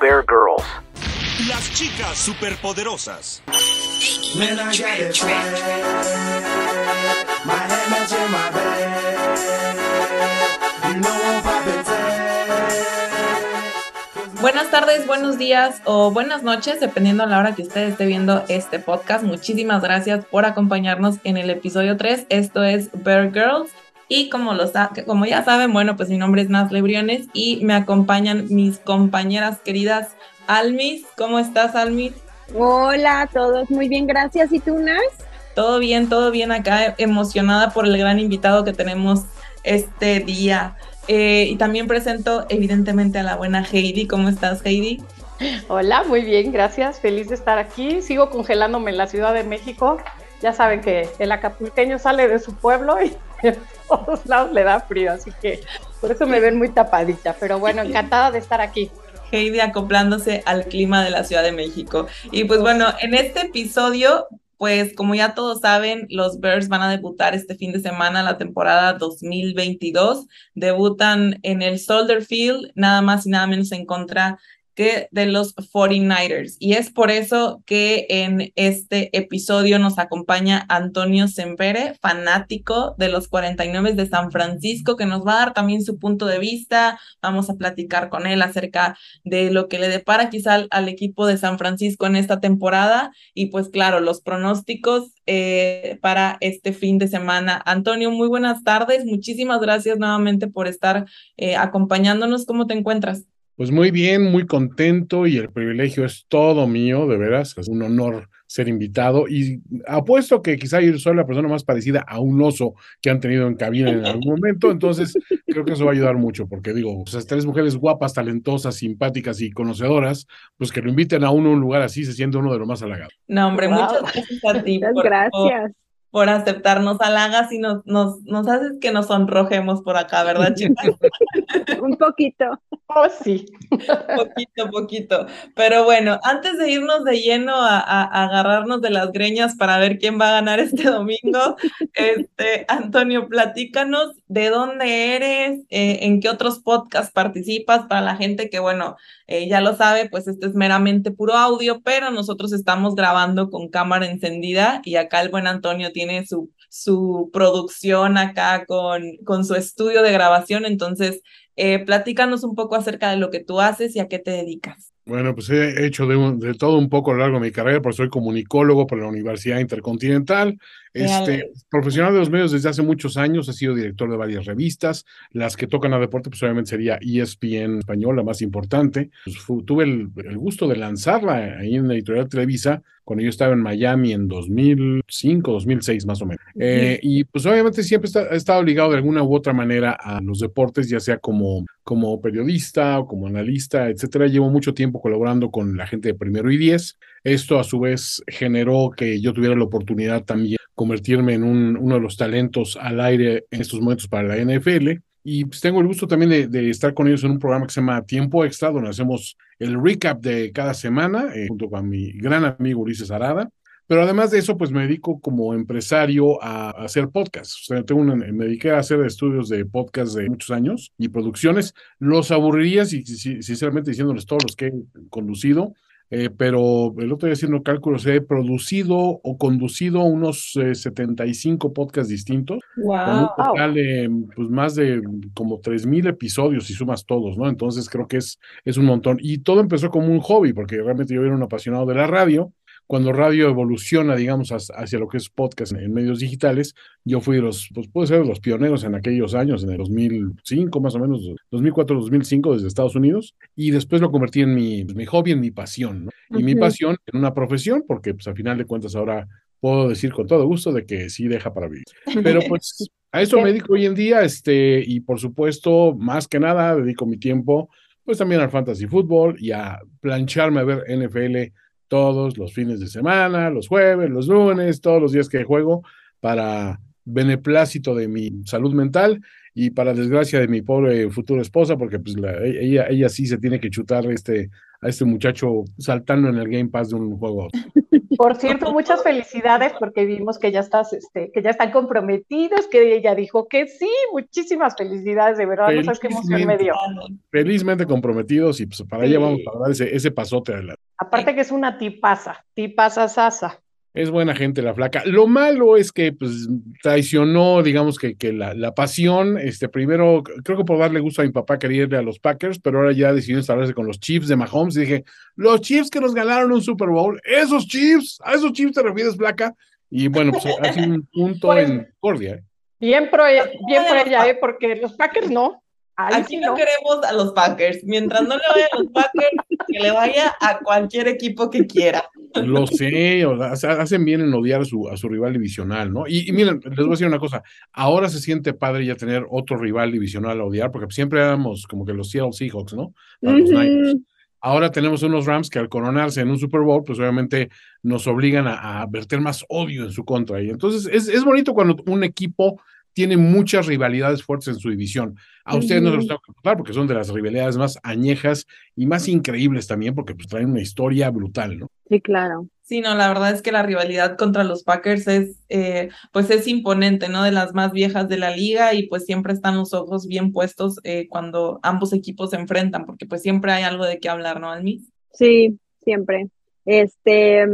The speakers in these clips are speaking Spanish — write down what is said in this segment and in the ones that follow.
Bear Girls. Las chicas superpoderosas. Buenas tardes, buenos días o buenas noches, dependiendo a la hora que usted esté viendo este podcast. Muchísimas gracias por acompañarnos en el episodio 3. Esto es Bear Girls. Y como, lo sa- como ya saben, bueno, pues mi nombre es Nazle Briones y me acompañan mis compañeras queridas Almis. ¿Cómo estás, Almis? Hola a todos, muy bien, gracias. ¿Y tú, Nas? Todo bien, todo bien acá, emocionada por el gran invitado que tenemos este día. Eh, y también presento evidentemente a la buena Heidi. ¿Cómo estás, Heidi? Hola, muy bien, gracias. Feliz de estar aquí. Sigo congelándome en la Ciudad de México. Ya saben que el acapulqueño sale de su pueblo y todos lados le da frío, así que por eso me ven muy tapadita. Pero bueno, encantada de estar aquí. Heidi acoplándose al clima de la Ciudad de México. Y pues bueno, en este episodio, pues como ya todos saben, los Bears van a debutar este fin de semana la temporada 2022. Debutan en el Soldier Field, nada más y nada menos en contra que de los 49ers. Y es por eso que en este episodio nos acompaña Antonio Sempere, fanático de los 49 de San Francisco, que nos va a dar también su punto de vista. Vamos a platicar con él acerca de lo que le depara quizá al, equipo de San Francisco en esta temporada y pues claro, los pronósticos eh, para este fin de semana. Antonio, muy buenas tardes. Muchísimas gracias nuevamente por estar eh, acompañándonos. ¿Cómo te encuentras? Pues muy bien, muy contento y el privilegio es todo mío, de veras. Es un honor ser invitado y apuesto que quizá yo soy la persona más parecida a un oso que han tenido en cabina en algún momento, entonces creo que eso va a ayudar mucho porque digo, esas tres mujeres guapas, talentosas, simpáticas y conocedoras, pues que lo inviten a uno a un lugar así se siente uno de lo más halagado. No, hombre, Wow. muchas gracias a ti Muchas por, gracias. Por aceptarnos halagas y nos, nos, nos haces que nos sonrojemos por acá, ¿verdad, chicas? Un poquito. Oh, sí. Poquito, poquito. Pero bueno, antes de irnos de lleno a, a- a agarrarnos de las greñas para ver quién va a ganar este domingo, este, Antonio, platícanos de dónde eres, eh, en qué otros podcasts participas, para la gente que, bueno, eh, ya lo sabe, pues este es meramente puro audio, pero nosotros estamos grabando con cámara encendida y acá el buen Antonio tiene su, su producción acá con, con su estudio de grabación, entonces... Eh, platícanos un poco acerca de lo que tú haces y a qué te dedicas. Bueno, pues he hecho de, de todo un poco a lo largo de mi carrera, porque soy comunicólogo por la Universidad Intercontinental, este, profesional de los medios desde hace muchos años, he sido director de varias revistas, las que tocan a deporte, pues obviamente sería ESPN español, la más importante. Pues, tuve el, el gusto de lanzarla ahí en la editorial Televisa, cuando yo estaba en Miami en 2005, 2006 más o menos. Eh, y pues obviamente siempre está- he estado ligado de alguna u otra manera a los deportes, ya sea como, como periodista o como analista, etcétera. Llevo mucho tiempo colaborando con la gente de Primero y Diez. Esto a su vez generó que yo tuviera la oportunidad también convertirme en un- uno de los talentos al aire en estos momentos para la NFL. Y pues tengo el gusto también de, estar con ellos en un programa que se llama Tiempo Extra, donde hacemos el recap de cada semana, eh, junto con mi gran amigo Ulises Arada. Pero además de eso, pues me dedico como empresario a, hacer podcasts. Me dediqué a hacer estudios de podcast de muchos años y producciones. Los aburriría, si, si- sinceramente, diciéndoles todos los que he conducido. Eh, pero el otro día haciendo cálculos, he producido o conducido unos eh, 75 podcasts distintos con un Wow. total de pues más de como 3000 episodios si sumas todos, ¿no? Entonces creo que es, es un montón. Y todo empezó como un hobby, porque realmente yo era un apasionado de la radio. Cuando radio evoluciona, digamos, hacia, lo que es podcast en, medios digitales, yo fui de los, pues puede ser los pioneros en aquellos años, en el 2005 más o menos, 2004, 2005 desde Estados Unidos, y después lo convertí en mi, mi hobby, en mi pasión, ¿no? Y mi pasión en una profesión, porque pues a final de cuentas ahora puedo decir con todo gusto de que sí deja para vivir. Pero pues a eso me dedico hoy en día, este, y por supuesto, más que nada, dedico mi tiempo pues también al fantasy fútbol y a plancharme a ver NFL todos los fines de semana, los jueves, los lunes, todos los días que juego para beneplácito de mi salud mental y para desgracia de mi pobre futura esposa, porque pues la, ella, ella sí se tiene que chutar este, a este muchacho saltando en el Game Pass de un juego. Por cierto, muchas felicidades porque vimos que ya estás, este, que ya están comprometidos, que ella dijo que sí, muchísimas felicidades, de verdad, no sabes qué emoción me dio. Felizmente comprometidos y pues para Sí. ella vamos a dar ese, ese pasote adelante. Aparte que es una tipaza, tipaza sasa. Es buena gente la flaca. Lo malo es que pues traicionó, digamos que, que la, la pasión, este primero, creo que por darle gusto a mi papá quería irle a los Packers, pero ahora ya decidió instalarse con los Chiefs de Mahomes y dije, los Chiefs que nos ganaron un Super Bowl, esos Chiefs, a esos Chiefs te refieres, flaca. Y bueno, pues ha sido un punto Pues- en discordia. ¿eh? Bien por, bien por ella, ¿eh? porque los Packers no. Ahí Aquí sí no no. queremos a los Packers. Mientras no le vaya a los Packers, que le vaya a cualquier equipo que quiera. Lo sé, o sea, hace- hacen bien en odiar a su, a su rival divisional, ¿no? Y, y miren, les voy a decir una cosa, ahora se siente padre ya tener otro rival divisional a odiar, porque siempre éramos como que los Seattle Seahawks, ¿no? Para los. Niners. Ahora tenemos unos Rams que al coronarse en un Super Bowl, pues obviamente nos obligan a, a verter más odio en su contra. Y entonces es, es bonito cuando un equipo tiene muchas rivalidades fuertes en su división. A ustedes no se los tengo que contar porque son de las rivalidades más añejas y más increíbles también, porque pues traen una historia brutal, ¿no? Sí, claro. Sí, no, la verdad es que la rivalidad contra los Packers es, eh, pues es imponente, ¿no? De las más viejas de la liga y pues siempre están los ojos bien puestos eh, cuando ambos equipos se enfrentan, porque pues siempre hay algo de qué hablar, ¿no, Almis? Sí, siempre. Este,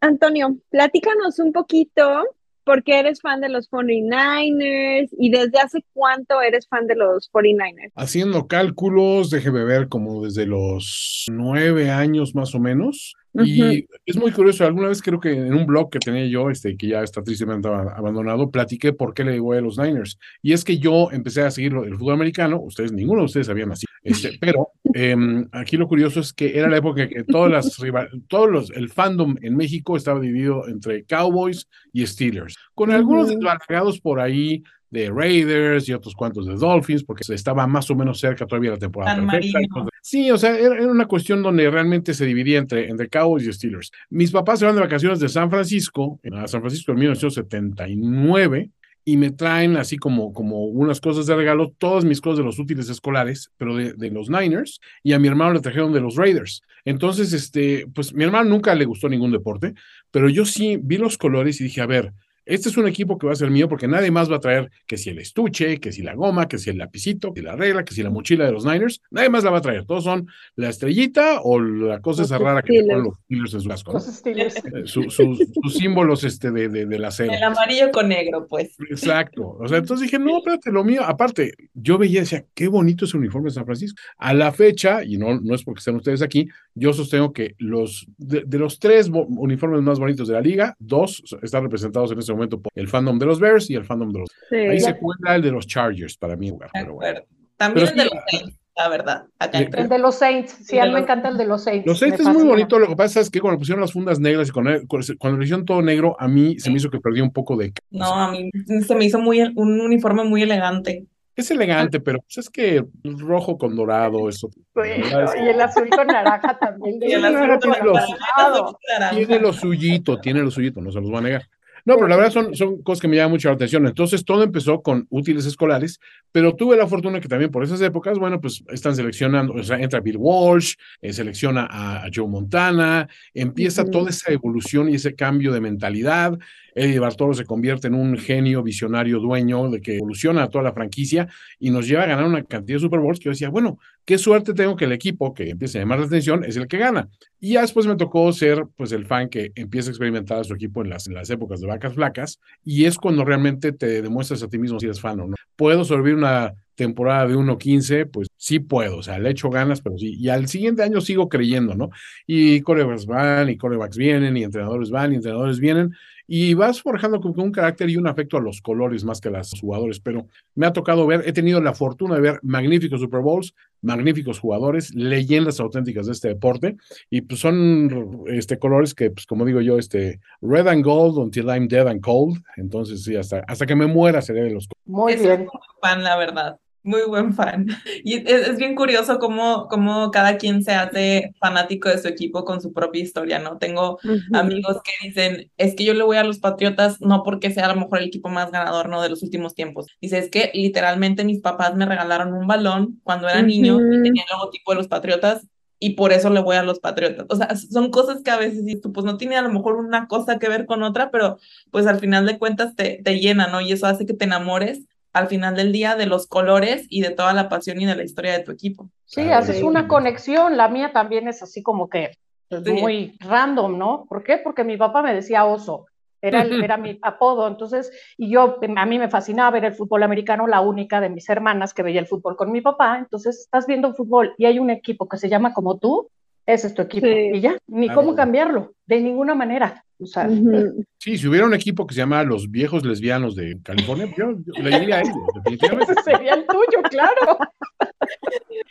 Antonio, platícanos un poquito por qué eres fan de los 49ers y desde hace cuánto eres fan de los 49ers. Haciendo cálculos, déjeme ver, como desde los nueve años más o menos. Y es muy curioso, alguna vez creo que en un blog que tenía yo, este, que ya está tristemente ab- abandonado, platiqué por qué le voy a los Niners. Y es que yo empecé a seguir el fútbol americano, ustedes, ninguno de ustedes sabían así, este, pero em, aquí lo curioso es que era la época que todas las rival- todos los, el fandom en México estaba dividido entre Cowboys y Steelers, con algunos desbalagados por ahí de Raiders y otros cuantos de Dolphins, porque se estaba más o menos cerca todavía la temporada San perfecta. Sí, o sea, era, era una cuestión donde realmente se dividía entre, entre Cowboys y Steelers. Mis papás se van de vacaciones de San Francisco, a San Francisco en 1979, y me traen así como, como unas cosas de regalo, todas mis cosas de los útiles escolares, pero de, de los Niners, y a mi hermano le trajeron de los Raiders. Entonces, este, pues mi hermano nunca le gustó ningún deporte, pero yo sí vi los colores y dije, a ver, este es un equipo que va a ser mío porque nadie más va a traer que si el estuche, que si la goma, que si el lapicito, que si la regla, que si la mochila de los Niners, nadie más la va a traer. Todos son la estrellita o la cosa Los esa rara que le ponen los Steelers en su casco, ¿no? Los Steelers. Eh, su- sus- símbolos este, de, de, del acero. El amarillo con negro, pues. Exacto. O sea, entonces dije, no, espérate, lo mío. Aparte, yo veía y decía, qué bonito ese uniforme de San Francisco. A la fecha, y no, no es porque estén ustedes aquí, yo sostengo que los de, de los tres uniformes más bonitos de la liga, dos están representados en este momento por el fandom de los Bears y el fandom de los. Ahí se cuenta el de los Chargers para mí, jugar, pero bueno. También Pero el de los Saints, la verdad. Acá El de los Saints, sí, a mí me encanta el de los Saints. Los Saints es muy bonito, lo que pasa es que cuando pusieron las fundas negras y cuando, cuando lo hicieron todo negro, a mí se me hizo que perdí un poco de... No, a mí se me hizo muy un uniforme muy elegante. Es elegante, pero pues, es que rojo con dorado, eso. la verdad Bueno, es que- y el azul con naranja también. Y el azul con naranja. Tiene lo suyito, tiene lo suyito, no se los voy a negar. No, pero la verdad son, son cosas que me llaman mucho la atención. Entonces todo empezó con útiles escolares, pero tuve la fortuna que también por esas épocas, bueno, pues están seleccionando, o sea, entra Bill Walsh, eh, selecciona a, a Joe Montana, empieza toda esa evolución y ese cambio de mentalidad. Eddie Bartolo se convierte en un genio visionario dueño de que evoluciona toda la franquicia y nos lleva a ganar una cantidad de Super Bowls que yo decía, bueno, qué suerte tengo que el equipo que empiece a llamar la atención es el que gana. Y ya después me tocó ser pues el fan que empieza a experimentar a su equipo en las, en las épocas de vacas flacas y es cuando realmente te demuestras a ti mismo si eres fan o no. ¿Puedo sobrevivir una temporada de 1-15? Pues sí puedo, o sea, le echo ganas, pero sí. Y al siguiente año sigo creyendo, ¿no? Y corebacks van y corebacks vienen y entrenadores van y entrenadores vienen y vas forjando con, con un carácter y un afecto a los colores más que a los jugadores, pero me ha tocado ver, he tenido la fortuna de ver magníficos Super Bowls, magníficos jugadores, leyendas auténticas de este deporte, y pues son este, colores que, pues como digo yo, este, red and gold until I'm dead and cold, entonces sí, hasta, hasta que me muera seré de los Muy Ese bien. fan, la verdad. Muy buen fan. Y es, es, bien curioso cómo, cómo cada quien se hace fanático de su equipo con su propia historia, ¿no? Tengo uh -huh. amigos que dicen, es que yo le voy a los Patriotas no porque sea a lo mejor el equipo más ganador, ¿no? De los últimos tiempos. Dice, es que literalmente mis papás me regalaron un balón cuando era uh -huh. niño y tenía el logotipo de los Patriotas y por eso le voy a los Patriotas. O sea, son cosas que a veces tú, pues no tiene a lo mejor una cosa que ver con otra, pero pues al final de cuentas te, te llena, ¿no? Y eso hace que te enamores al final del día de los colores y de toda la pasión y de la historia de tu equipo. Sí, haces una conexión, la mía también es así como que sí. muy random, ¿no? ¿Por qué? Porque mi papá me decía oso, era, el, era mi apodo, entonces, y yo, a mí me fascinaba ver el fútbol americano, la única de mis hermanas que veía el fútbol con mi papá, entonces estás viendo fútbol y hay un equipo que se llama como tú, ese es tu equipo, sí. y ya, ni claro. cómo cambiarlo, de ninguna manera. O sea, uh -huh. Sí, si hubiera un equipo que se llama Los Viejos Lesbianos de California, yo, yo le diría a ellos, definitivamente. Ese sería el tuyo, claro.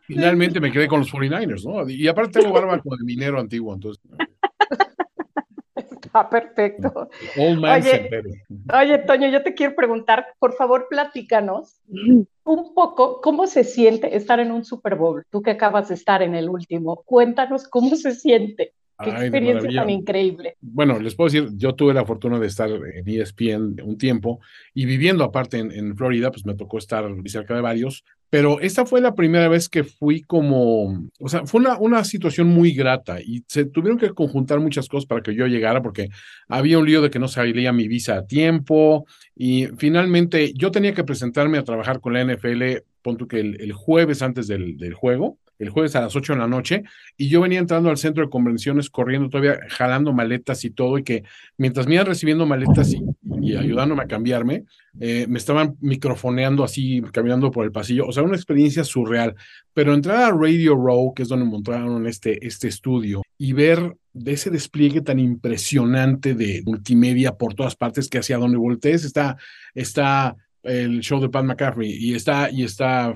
Finalmente me quedé con los 49ers, ¿no? Y aparte tengo barba como de minero antiguo, entonces. Está perfecto. Oye, oye, Toño, yo te quiero preguntar, por favor, platícanos un poco cómo se siente estar en un Super Bowl. Tú que acabas de estar en el último, cuéntanos cómo se siente. Qué Ay, experiencia tan increíble. Bueno, les puedo decir, yo tuve la fortuna de estar en ESPN un tiempo y viviendo aparte en, en Florida, pues me tocó estar cerca de varios, pero esta fue la primera vez que fui como, o sea, fue una, una situación muy grata y se tuvieron que conjuntar muchas cosas para que yo llegara porque había un lío de que no salía mi visa a tiempo y finalmente yo tenía que presentarme a trabajar con la NFL, punto que el, el jueves antes del, del juego el jueves a las 8 de la noche, y yo venía entrando al centro de convenciones corriendo todavía, jalando maletas y todo, y que mientras me iban recibiendo maletas y, y ayudándome a cambiarme, eh, me estaban microfoneando así, caminando por el pasillo, o sea, una experiencia surreal. Pero entrar a Radio Row, que es donde montaron este, este estudio, y ver de ese despliegue tan impresionante de multimedia por todas partes, que hacia donde voltees está, está el show de Pat McCaffrey y está y está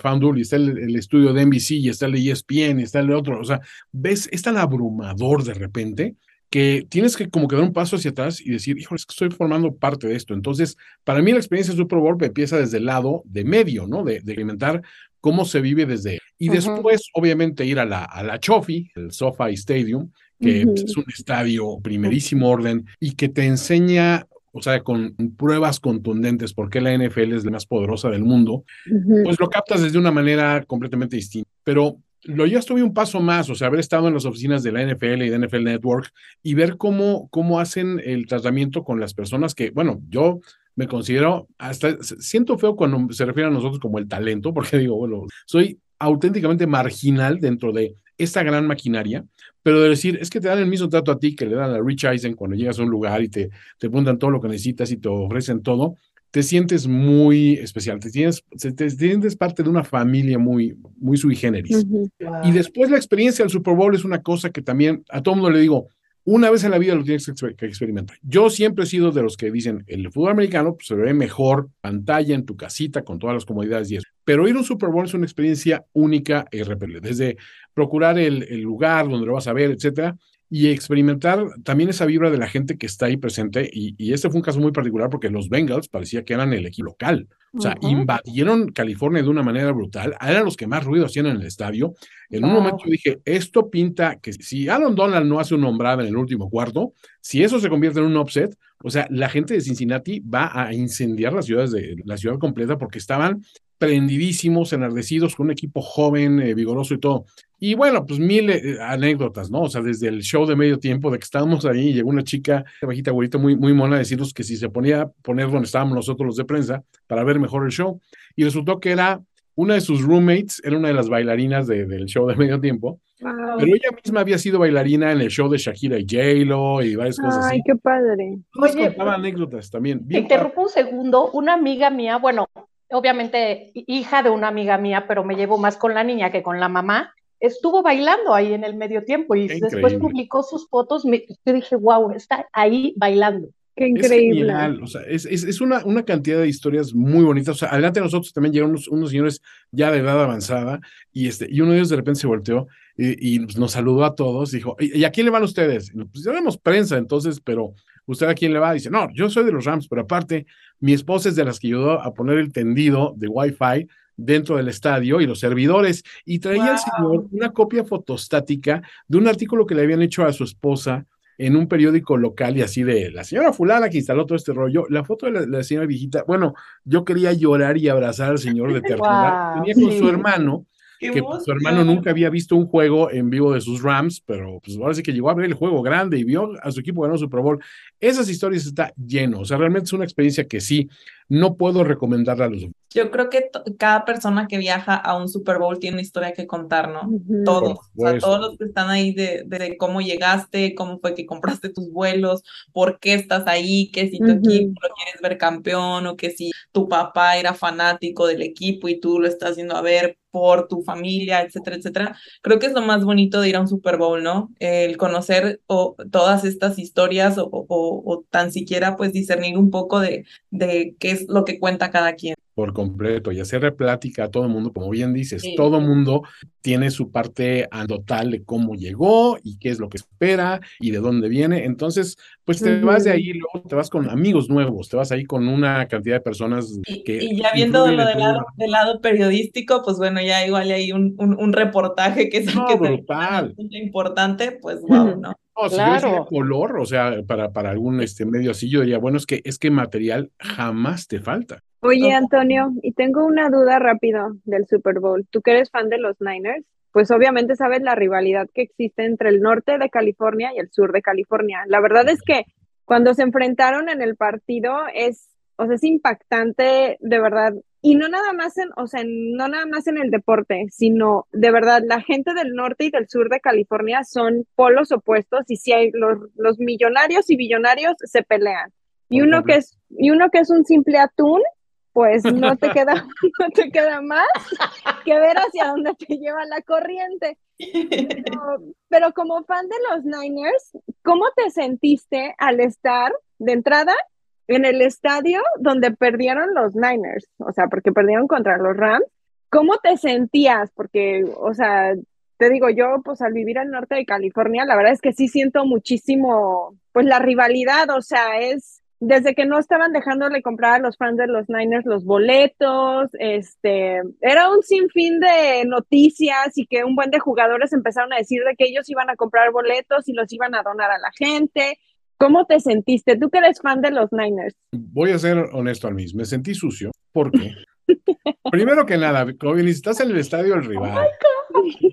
FanDuel y está el, el, estudio de NBC y está el ESPN y está el otro, o sea, ves, es tan abrumador de repente que tienes que como que dar un paso hacia atrás y decir, híjole, es que estoy formando parte de esto. Entonces, para mí la experiencia de Super Bowl empieza desde el lado de medio, ¿no? De, de experimentar cómo se vive desde... Y uh -huh. después, obviamente, ir a la, a la Chofi, el SoFi Stadium, que uh -huh. es un estadio primerísimo orden y que te enseña o sea, con pruebas contundentes, porque la NFL es la más poderosa del mundo, uh -huh. pues lo captas desde una manera completamente distinta. Pero lo ya estuve un paso más, o sea, haber estado en las oficinas de la NFL y de NFL Network y ver cómo, cómo hacen el tratamiento con las personas que, bueno, yo me considero, hasta siento feo cuando se refiere a nosotros como el talento, porque digo, bueno, soy auténticamente marginal dentro de esta gran maquinaria, pero de decir, es que te dan el mismo trato a ti que le dan a Rich Eisen cuando llegas a un lugar y te, te preguntan todo lo que necesitas y te ofrecen todo, te sientes muy especial, te, tienes, te, te sientes parte de una familia muy, muy sui generis. Uh -huh. wow. Y después la experiencia del Super Bowl es una cosa que también a todo mundo le digo, una vez en la vida lo tienes que experimentar. Yo siempre he sido de los que dicen, el fútbol americano pues, se ve mejor pantalla en tu casita con todas las comodidades y eso. Pero ir a un Super Bowl es una experiencia única e irrepetible. Desde procurar el, el lugar donde lo vas a ver, etcétera, y experimentar también esa vibra de la gente que está ahí presente. Y, y, este fue un caso muy particular porque los Bengals parecía que eran el equipo local. O sea, uh -huh. invadieron California de una manera brutal. Eran los que más ruido hacían en el estadio. En wow. un momento dije, esto pinta que si Aaron Donald no hace una nombrada en el último cuarto, si eso se convierte en un upset, o sea, la gente de Cincinnati va a incendiar las ciudades de la ciudad completa porque estaban prendidísimos, enardecidos, con un equipo joven, eh, vigoroso y todo. Y bueno, pues mil eh, anécdotas, ¿no? O sea, desde el show de medio tiempo, de que estábamos ahí, llegó una chica, bajita, güerita, muy, muy mona, a decirnos que si se ponía a poner donde estábamos nosotros los de prensa, para ver mejor el show. Y resultó que era una de sus roommates, era una de las bailarinas de, del show de medio tiempo, wow. pero ella misma había sido bailarina en el show de Shakira y J-Lo y varias cosas Ay, así. qué padre. Nos Oye, contaba anécdotas también. Bien interrumpo un segundo, una amiga mía, bueno, obviamente hija de una amiga mía, pero me llevo más con la niña que con la mamá, estuvo bailando ahí en el medio tiempo y Qué después increíble. publicó sus fotos. Me, yo dije, wow, está ahí bailando. Qué increíble. Es, genial. O sea, es, es, es una, una, cantidad de historias muy bonitas. O sea, adelante de nosotros también llegaron unos, unos, señores ya de edad avanzada y, este, y uno de ellos de repente se volteó y, y nos saludó a todos. Dijo, ¿y, ¿y a quién le van ustedes? Y pues ya vemos prensa entonces, pero ¿usted a quién le va? Dice, no, yo soy de los Rams, pero aparte, mi esposa es de las que ayudó a poner el tendido de Wi-Fi dentro del estadio y los servidores. Y traía el señor una copia fotostática de un artículo que le habían hecho a su esposa en un periódico local y así de la señora fulana que instaló todo este rollo, la foto de la, la señora viejita, bueno, yo quería llorar y abrazar al señor de ternura, Wow, venía con sí. su hermano, Qué que pues, su hermano nunca había visto un juego en vivo de sus Rams, pero pues ahora sí que llegó a ver el juego grande y vio a su equipo ganar Super Bowl. Esas historias está lleno, o sea, realmente es una experiencia que sí, no puedo recomendarla a los Yo creo que cada persona que viaja a un Super Bowl tiene una historia que contar, ¿no? Todos, o sea, todos los que están ahí de, de cómo llegaste, cómo fue que compraste tus vuelos, por qué estás ahí, que si tu equipo lo quieres ver campeón o que si tu papá era fanático del equipo y tú lo estás yendo a ver por tu familia, etcétera, etcétera. Creo que es lo más bonito de ir a un Super Bowl, ¿no? El conocer o, todas estas historias o, o- o tan siquiera pues discernir un poco de, de qué es lo que cuenta cada quien. por completo y hacerle plática a todo el mundo, como bien dices, Sí. todo el mundo tiene su parte total de cómo llegó y qué es lo que espera y de dónde viene. Entonces, pues te vas de ahí luego te vas con amigos nuevos, te vas ahí con una cantidad de personas que y ya viendo lo del lado, vida. del lado periodístico, pues bueno, ya igual hay un, un, un reportaje que es No, que brutal. importante, pues wow, Ujú. ¿No? No, si yo Claro. color, o sea, para, para algún este medio así, yo diría, bueno, es que es que material jamás te falta. Oye. Antonio, y tengo una duda rápido del Super Bowl. ¿Tú que eres fan de los Niners? Pues obviamente sabes la rivalidad que existe entre el norte de California y el sur de California. La verdad es que cuando se enfrentaron en el partido es, o sea, es impactante de verdad. Y no nada más en, o sea, no nada más en el deporte, sino de verdad, la gente del norte y del sur de California son polos opuestos y si hay los, los millonarios y billonarios se pelean. Y Por uno que es, y uno que es un simple atún, pues no te queda, no te queda más que ver hacia dónde te lleva la corriente. Pero, pero como fan de los Niners, ¿cómo te sentiste al estar de entrada en el estadio donde perdieron los Niners? O sea, porque perdieron contra los Rams. ¿Cómo te sentías? Porque, o sea, te digo, yo pues al vivir al norte de California, la verdad es que sí siento muchísimo, pues la rivalidad, o sea, es desde que no estaban dejándole comprar a los fans de los Niners los boletos, este, era un sinfín de noticias y que un buen de jugadores empezaron a decir de que ellos iban a comprar boletos y los iban a donar a la gente. ¿Cómo te sentiste? Tú que eres fan de los Niners. Voy a ser honesto al mismo, me sentí sucio. ¿Por qué? Primero que nada, bien, estás en el estadio del rival,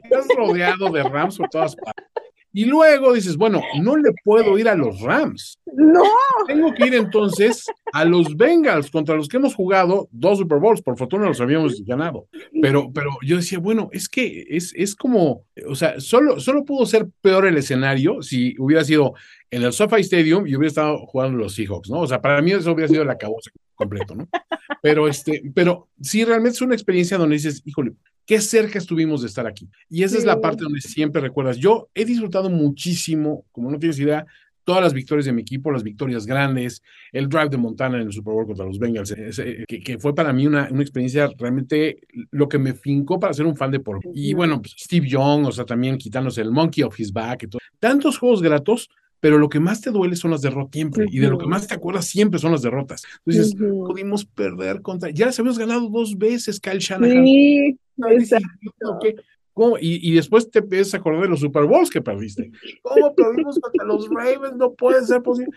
estás rodeado de Rams por todas partes. Y luego dices, bueno, no le puedo ir a los Rams. No, Tengo que ir entonces a los Bengals, contra los que hemos jugado dos Super Bowls, por fortuna los habíamos ganado. Pero, pero yo decía, bueno, es que es, es como, o sea, solo, solo pudo ser peor el escenario si hubiera sido en el SoFi Stadium y hubiera estado jugando los Seahawks, ¿no? O sea, para mí eso hubiera sido el acabo completo, ¿no? Pero este, pero sí, realmente es una experiencia donde dices, híjole, qué cerca estuvimos de estar aquí. Y esa es la parte donde siempre recuerdas. Yo he disfrutado muchísimo, como no tienes idea, todas las victorias de mi equipo, las victorias grandes, el drive de Montana en el Super Bowl contra los Bengals, ese, que, que, fue para mí una, una, experiencia realmente lo que me fincó para ser un fan de por. Y bueno, pues Steve Young, o sea, también quitándose el monkey of his back y todo. Tantos juegos gratos, pero lo que más te duele son las derrotas siempre, uh -huh. y de lo que más te acuerdas siempre son las derrotas. Entonces, uh -huh. pudimos perder contra, ya les habíamos ganado dos veces, Kyle Shanahan. Y, y, después te empiezas a acordar de los Super Bowls que perdiste. ¿Cómo perdimos contra los Ravens? No puede ser posible.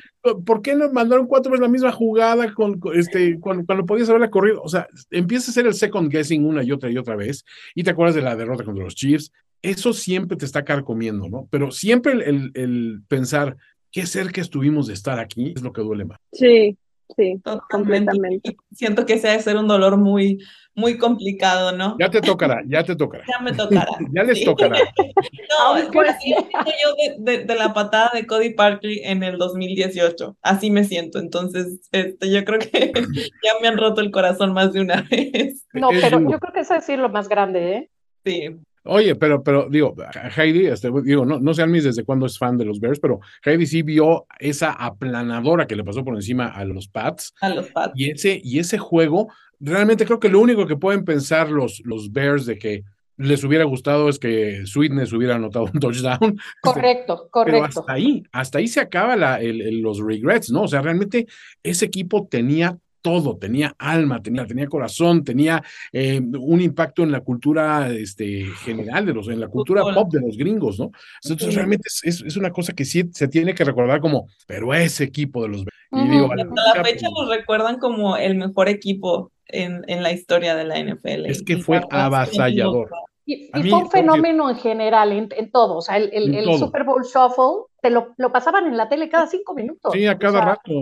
¿Por qué nos mandaron cuatro veces la misma jugada con, con este, cuando, cuando, podías haberla corrido? O sea, empieza a hacer el second guessing una y otra y otra vez y te acuerdas de la derrota contra los Chiefs. Eso siempre te está carcomiendo, ¿no? Pero siempre el, el, el pensar qué cerca estuvimos de estar aquí es lo que duele más. Sí, sí, completamente. Siento que ese debe ser un dolor muy, muy complicado, ¿no? Ya te tocará, ya te tocará. Ya me tocará. ya les sí. tocará. no, es que así me siento yo de, de, de, la patada de Cody Parker en el 2018. Así me siento. Entonces, este, yo creo que ya me han roto el corazón más de una vez. No, pero yo creo que eso es lo más grande, ¿eh? Sí. Oye, pero, pero digo, Heidi, este, digo, no, no sé Almis desde cuándo es fan de los Bears, pero Heidi sí vio esa aplanadora que le pasó por encima a los Pats. A los Pats. Y ese, y ese juego, realmente creo que lo único que pueden pensar los, los Bears de que les hubiera gustado es que Sweetness hubiera anotado un touchdown. Correcto, correcto. Pero hasta ahí, hasta ahí se acaba la, el, el, los regrets, ¿no? O sea, realmente ese equipo tenía todo, tenía alma, tenía, tenía corazón, tenía eh, un impacto en la cultura este, general de los, en la cultura pop de los gringos, ¿no? Entonces Sí. realmente es, es- es una cosa que sí se tiene que recordar como, pero ese equipo de los y Ujú. digo, Y a la Hasta la fecha, los recuerdan como el mejor equipo en, en la historia de la NFL. Es que y fue avasallador. Y, A y mí, fue un fenómeno en general, en, en todo. O sea, el. Super Bowl Shuffle te lo, lo pasaban en la tele cada cinco minutos. Sí, a O cada sea, rato.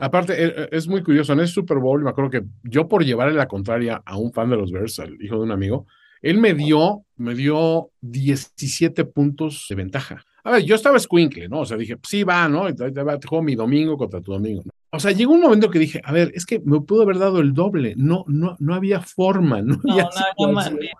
Aparte, e- e- es muy curioso, en ese Super Bowl, me acuerdo que yo por llevarle la contraria a un fan de los Bears, al hijo de un amigo, él me dio, me dio 17 puntos de ventaja. A ver, yo estaba escuincle, ¿no? O sea, dije, sí va, ¿no? Te juego mi domingo contra tu domingo. O sea, llegó un momento que dije, a ver, es que me pudo haber dado el doble. No, no, no había forma, no No, había no manera.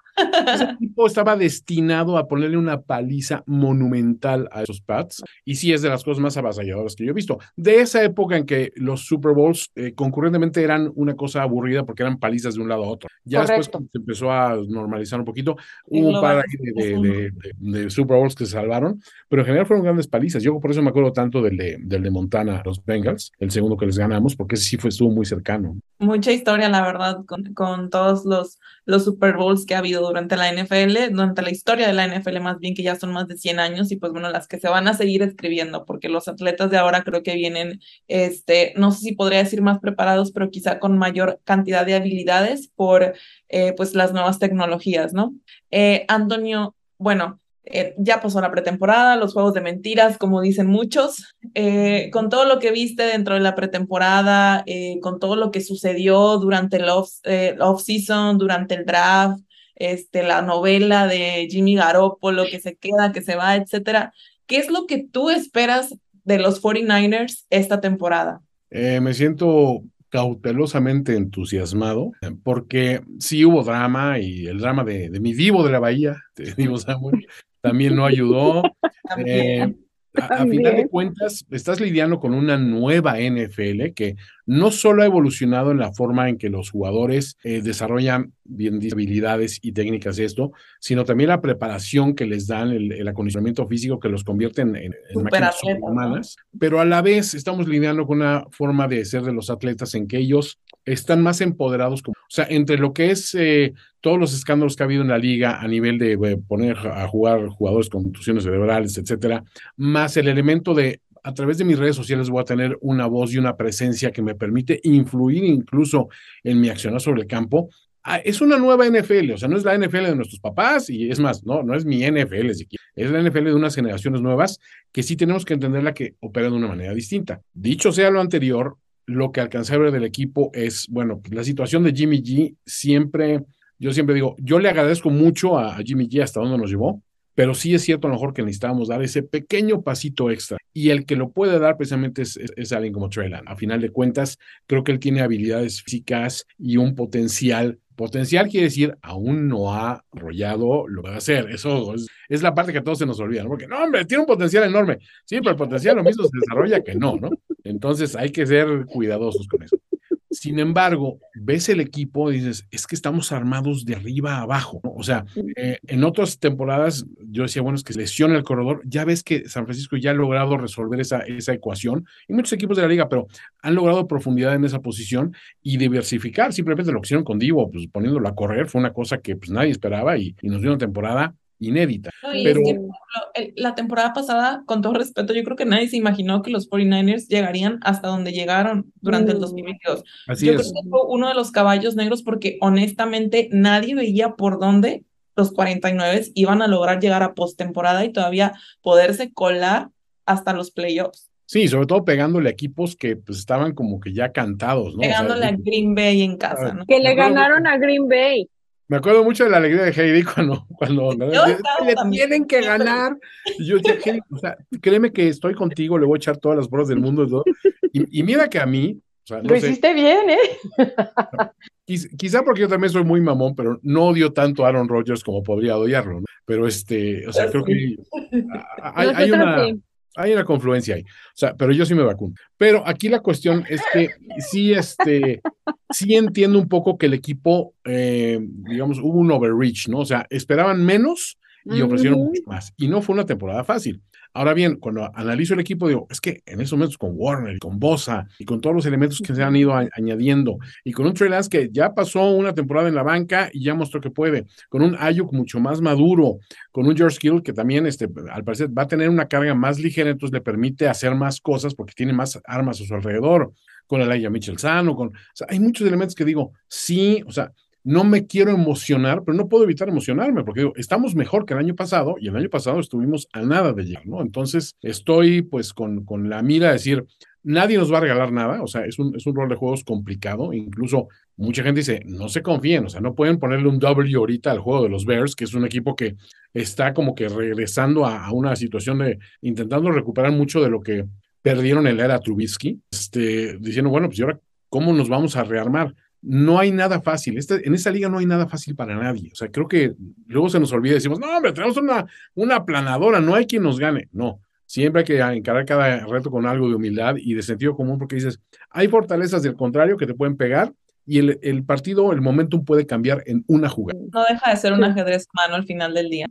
Ese equipo estaba destinado a ponerle una paliza monumental a esos Pats y sí es de las cosas más avasalladoras que yo he visto. De esa época en que los Super Bowls eh, concurrentemente eran una cosa aburrida porque eran palizas de un lado a otro. Ya después Correcto. cuando se empezó a normalizar un poquito, hubo un par de- de- de- de Super Bowls que se salvaron, pero en general fueron grandes palizas. Yo por eso me acuerdo tanto del de, del de Montana, los Bengals, el segundo que les ganamos, porque sí fue, estuvo muy cercano. Mucha historia, la verdad, con, con todos los, los Super Bowls que ha habido durante la NFL, durante la historia de la NFL más bien, que ya son más de 100 años, y pues bueno, las que se van a seguir escribiendo, porque los atletas de ahora creo que vienen, este, no sé si podría decir más preparados, pero quizá con mayor cantidad de habilidades por eh, pues las nuevas tecnologías, ¿no? Eh, Antonio, bueno, eh, ya pasó la pretemporada, los juegos de mentiras, como dicen muchos, eh, con todo lo que viste dentro de la pretemporada, eh, con todo lo que sucedió durante el off, eh, off-season, durante el draft, este, la novela de Jimmy Garoppolo, que se queda, que se va, etcétera. ¿Qué es lo que tú esperas de los 49ers esta temporada? Eh, me siento cautelosamente entusiasmado porque sí hubo drama y el drama de, de mi divo de la bahía, de Divo Samuel, también no ayudó. Eh, a, a final de cuentas, estás lidiando con una nueva NFL que no solo ha evolucionado en la forma en que los jugadores eh, desarrollan bien habilidades y técnicas de esto, sino también la preparación que les dan, el, el acondicionamiento físico que los convierte en, en, en superhumanas, pero a la vez estamos lidiando con una forma de ser de los atletas en que ellos están más empoderados, como, o sea, entre lo que es eh, todos los escándalos que ha habido en la liga a nivel de eh, poner a jugar jugadores con contusiones cerebrales, etcétera, más el elemento de a través de mis redes sociales voy a tener una voz y una presencia que me permite influir incluso en mi accionar sobre el campo. Ah, es una nueva NFL, o sea, no es la NFL de nuestros papás y es más, no, no es mi NFL es la NFL de unas generaciones nuevas que sí tenemos que entenderla que opera de una manera distinta. Dicho sea lo anterior, lo que alcancé a ver del equipo es, bueno, la situación de Jimmy G siempre, yo siempre digo, yo le agradezco mucho a, Jimmy G hasta donde nos llevó, pero sí es cierto a lo mejor que necesitábamos dar ese pequeño pasito extra. Y el que lo puede dar precisamente es, es, alguien como Trey Lance. A final de cuentas, creo que él tiene habilidades físicas y un potencial. Potencial quiere decir, aún no ha arrollado lo que va a hacer. Eso es, es, la parte que a todos se nos olvida, ¿no? Porque, no, hombre, tiene un potencial enorme. Sí, pero el potencial lo mismo se desarrolla que no, ¿no? Entonces hay que ser cuidadosos con eso. Sin embargo, ves el equipo y dices, es que estamos armados de arriba a abajo. ¿no? O sea, eh, en otras temporadas yo decía, bueno, es que lesiona el corredor. Ya ves que San Francisco ya ha logrado resolver esa, esa ecuación y muchos equipos de la liga, pero han logrado profundidad en esa posición y diversificar. Simplemente lo que hicieron con Divo, pues poniéndolo a correr, fue una cosa que pues nadie esperaba y, y nos dio una temporada inédita. No, y pero... es que, la temporada pasada, con todo respeto, yo creo que nadie se imaginó que los 49ers llegarían hasta donde llegaron durante mm. el 2022. Así yo es. creo que fue uno de los caballos negros porque honestamente nadie veía por dónde los 49 iban a lograr llegar a postemporada y todavía poderse colar hasta los playoffs. Sí, sobre todo pegándole a equipos que pues, estaban como que ya cantados, ¿no? Pegándole o sea, a Green Bay en casa, ¿no? Que le ganaron a Green Bay. Me acuerdo mucho de la alegría de Heidi cuando, cuando le tienen que ganar. Y yo decía, Heidi, o sea, créeme que estoy contigo, le voy a echar todas las bolas del mundo. Y, mira que a mí. O sea, no Lo hiciste bien, ¿eh? Quizá, quizá, porque yo también soy muy mamón, pero no odio tanto a Aaron Rodgers como podría odiarlo, ¿no? Pero este, o sea, creo que hay, hay una. Hay una confluencia ahí. O sea, pero yo sí me vacuno. Pero aquí la cuestión es que sí, este, sí entiendo un poco que el equipo, eh, digamos, hubo un overreach, ¿no? O sea, esperaban menos y ofrecieron mucho más. Y no fue una temporada fácil. Ahora bien, cuando analizo el equipo, digo, es que en esos momentos con Warner, con Bosa y con todos los elementos que se han ido añadiendo, y con un Trey Lance que ya pasó una temporada en la banca y ya mostró que puede, con un Ayuk mucho más maduro, con un George Kittle que también, este, al parecer, va a tener una carga más ligera, entonces le permite hacer más cosas porque tiene más armas a su alrededor, con Elijah Mitchell sano, con, o sea, hay muchos elementos que digo, sí, o sea, no me quiero emocionar, pero no puedo evitar emocionarme, porque digo, estamos mejor que el año pasado, y el año pasado estuvimos a nada de llegar, ¿no? Entonces, estoy pues con, con la mira de decir, nadie nos va a regalar nada, o sea, es un, es un rol de juegos complicado, incluso mucha gente dice, no se confíen, o sea, no pueden ponerle un W ahorita al juego de los Bears, que es un equipo que está como que regresando a, una situación de intentando recuperar mucho de lo que perdieron en la era Trubisky, este, diciendo, bueno, pues ¿y ahora cómo nos vamos a rearmar? No hay nada fácil. Este, en esta liga no hay nada fácil para nadie. O sea, creo que luego se nos olvida y decimos, no, hombre, tenemos una, una aplanadora, no hay quien nos gane. No, siempre hay que encarar cada reto con algo de humildad y de sentido común porque dices, hay fortalezas del contrario que te pueden pegar y el, el partido, el momentum puede cambiar en una jugada. No deja de ser un ajedrez humano al final del día.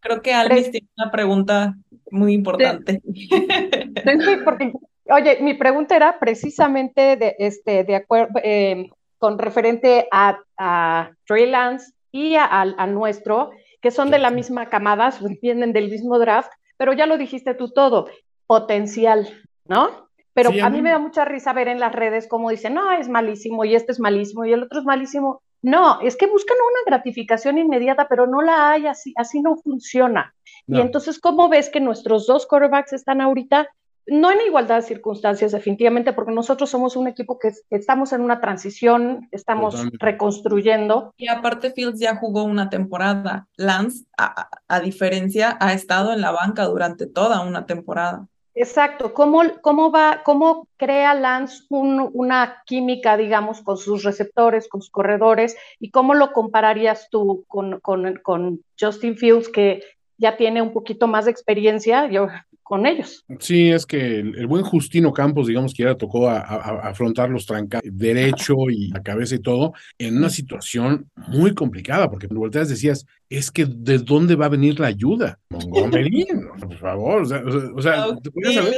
Creo que Alvis tiene una pregunta muy importante. Sí, porque, oye, mi pregunta era precisamente de, este, de acuerdo, eh, con referente a, a Trey Lance y a, a- a nuestro, que son de la misma camada, vienen del mismo draft, pero ya lo dijiste tú todo, potencial, ¿no? Pero Sí, a mí me da mucha risa ver en las redes cómo dicen, no, es malísimo y este es malísimo y el otro es malísimo. No, es que buscan una gratificación inmediata, pero no la hay, así, así no funciona. Y entonces, ¿cómo ves que nuestros dos quarterbacks están ahorita? No en igualdad de circunstancias, definitivamente, porque nosotros somos un equipo que es- estamos en una transición, estamos Totalmente. reconstruyendo. Y aparte Fields ya jugó una temporada. Lance, a, a- a diferencia, ha estado en la banca durante toda una temporada. Exacto, ¿cómo, cómo va, cómo crea Lance un- una química, digamos, con sus receptores, con sus corredores, y cómo lo compararías tú con, con, con Justin Fields, que ya tiene un poquito más de experiencia yo, con ellos? Sí, es que el, el buen Justino Campos, digamos que ya tocó a, a- a afrontar los trancados derecho y la cabeza y todo, en una situación muy complicada, porque cuando volteas decías, es que ¿de dónde va a venir la ayuda? Montgomery, por favor, o sea, o sea, o sea, ¿te podías saber?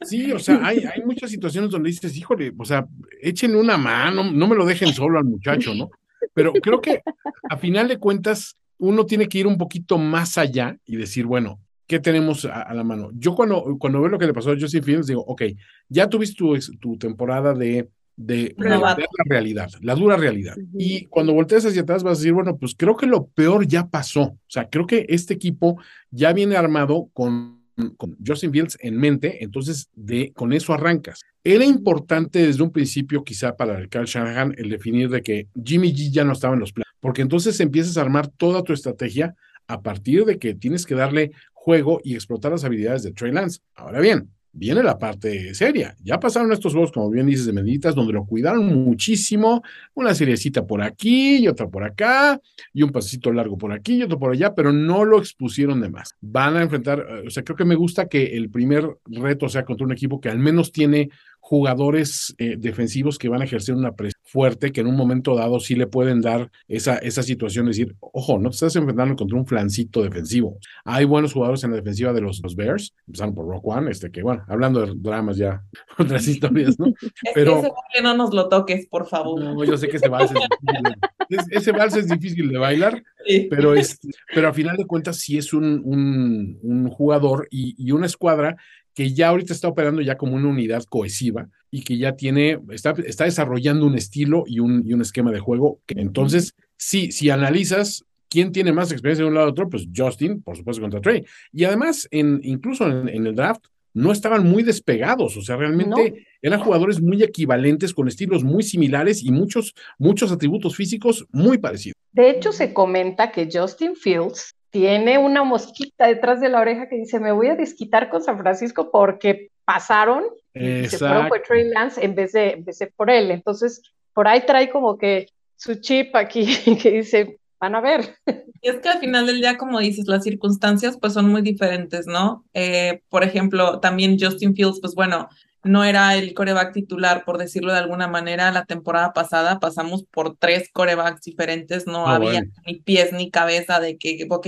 Sí, o sea, hay, hay muchas situaciones donde dices, híjole, o sea, échenle una mano, no me lo dejen solo al muchacho, ¿no? Pero creo que a final de cuentas, uno tiene que ir un poquito más allá y decir, bueno, ¿qué tenemos a, a la mano? Yo cuando, cuando veo lo que le pasó a Justin Fields, digo, ok, ya tuviste tu, temporada de, de, de la realidad, la dura realidad. Y cuando volteas hacia atrás vas a decir, bueno, pues creo que lo peor ya pasó. O sea, creo que este equipo ya viene armado con, con Justin Fields en mente, entonces de, con eso arrancas. Era importante desde un principio, quizá para el Carl Shanahan, el definir de que Jimmy G ya no estaba en los planes, porque entonces empiezas a armar toda tu estrategia a partir de que tienes que darle juego y explotar las habilidades de Trey Lance. Ahora bien, viene la parte seria. Ya pasaron estos juegos, como bien dices, de meditas, donde lo cuidaron muchísimo, una seriecita por aquí y otra por acá, y un pasito largo por aquí y otro por allá, pero no lo expusieron de más. Van a enfrentar, eh, o sea, creo que me gusta que el primer reto sea contra un equipo que al menos tiene jugadores eh, defensivos que van a ejercer una presión fuerte, que en un momento dado sí le pueden dar esa, esa situación, de decir, ojo, no te estás enfrentando contra un flancito defensivo. Hay buenos jugadores en la defensiva de los, los Bears, empezando por Rock One, este que, bueno, hablando de dramas ya, otras historias, ¿no? Es Pero- que ese baile no nos lo toques, por favor. No, yo sé que ese vals es ese vals es difícil de bailar, Sí. pero, es, pero a final de cuentas sí es un, un, un jugador y, y una escuadra que ya ahorita está operando ya como una unidad cohesiva y que ya tiene, está, está desarrollando un estilo y un, y un esquema de juego. Que, entonces, sí, si analizas quién tiene más experiencia de un lado a otro, pues Justin, por supuesto, contra Trey. Y además, en, incluso en, en el draft, no estaban muy despegados, o sea, realmente eran jugadores muy equivalentes, con estilos muy similares y muchos, muchos atributos físicos muy parecidos. De hecho, se comenta que Justin Fields tiene una mosquita detrás de la oreja que dice, me voy a desquitar con San Francisco porque pasaron y se fueron por. Trey Lance en vez, de, en vez de por él. Entonces, por ahí trae como que su chip aquí que dice, van a ver. Y es que al final del día, como dices, las circunstancias pues son muy diferentes, ¿no? Eh, por ejemplo, también Justin Fields, pues bueno, no era el coreback titular, por decirlo de alguna manera, la temporada pasada pasamos por tres corebacks diferentes, no Ah, había bueno. ni pies ni cabeza de que, ok,